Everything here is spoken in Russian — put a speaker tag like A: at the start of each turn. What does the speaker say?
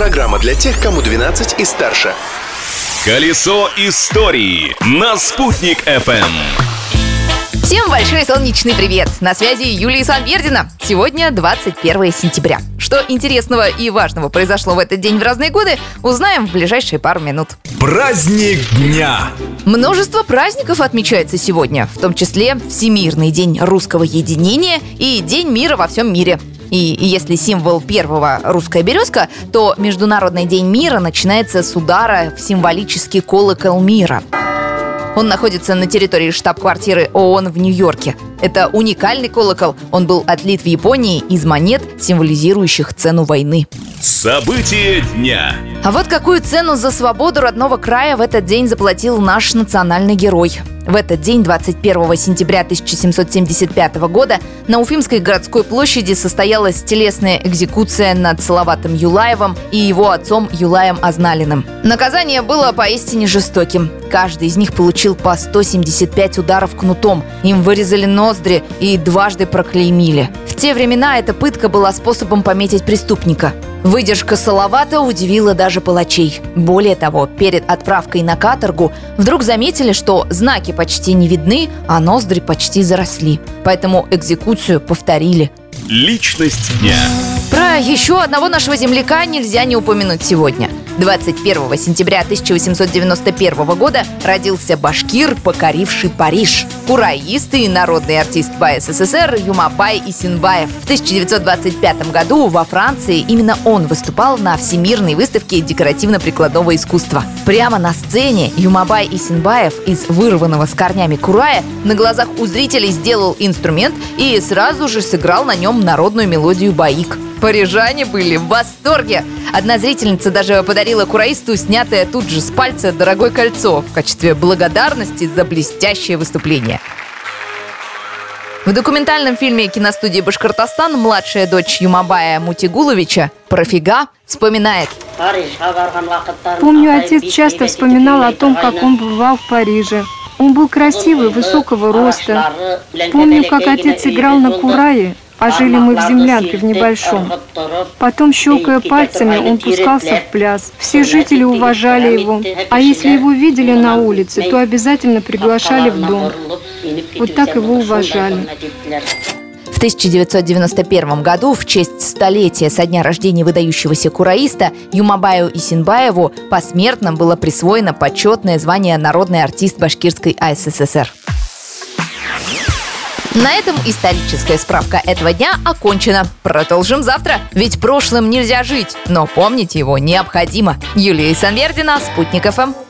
A: Программа для тех, кому 12 и старше.
B: Колесо истории на «Спутник FM.
C: Всем большой солнечный привет! На связи Юлия Санвердина. Сегодня 21 сентября. Что интересного и важного произошло в этот день в разные годы, узнаем в ближайшие пару минут.
B: Праздник дня.
C: Множество праздников отмечается сегодня, в том числе Всемирный день русского единения и День мира во всем мире. И если символ первого русская березка, то Международный день мира начинается с удара в символический колокол мира. Он находится на территории штаб-квартиры ООН в Нью-Йорке. Это уникальный колокол. Он был отлит в Японии из монет, символизирующих цену войны.
B: События дня.
C: А вот какую цену за свободу родного края в этот день заплатил наш национальный герой. В этот день, 21 сентября 1775 года, на Уфимской городской площади состоялась телесная экзекуция над Салаватом Юлаевым и его отцом Юлаем Азналиным. Наказание было поистине жестоким. Каждый из них получил по 175 ударов кнутом. Им вырезали ноздри и дважды проклеймили. В те времена эта пытка была способом пометить преступника. Выдержка Салавата удивила даже палачей. Более того, перед отправкой на каторгу вдруг заметили, что знаки почти не видны, а ноздри почти заросли. Поэтому экзекуцию повторили.
B: Личность дня.
C: Про еще одного нашего земляка нельзя не упомянуть сегодня – 21 сентября 1891 года родился башкир, покоривший Париж. Кураист и народный артист БССР Юмабай Исинбаев. В 1925 году во Франции именно он выступал на Всемирной выставке декоративно-прикладного искусства. Прямо на сцене Юмабай Исинбаев из вырванного с корнями курая на глазах у зрителей сделал инструмент и сразу же сыграл на нем народную мелодию баик. Парижане были в восторге. Одна зрительница даже подарила кураисту снятое тут же с пальца дорогое кольцо в качестве благодарности за блестящее выступление. В документальном фильме киностудии «Башкортостан» младшая дочь Юмабая Мутигуловича Профига вспоминает.
D: Помню, отец часто вспоминал о том, как он бывал в Париже. Он был красивый, высокого роста. Помню, как отец играл на курае, а жили мы в землянке в небольшом. Потом, щелкая пальцами, он пускался в пляс. Все жители уважали его, а если его видели на улице, то обязательно приглашали в дом. Вот так его уважали.
C: В 1991 году в честь столетия со дня рождения выдающегося кураиста Юмабаю Исинбаеву посмертно было присвоено почетное звание «Народный артист Башкирской АССР». На этом историческая справка этого дня окончена. Продолжим завтра, ведь прошлым нельзя жить, но помнить его необходимо. Юлия Санвердина, Спутник ФМ.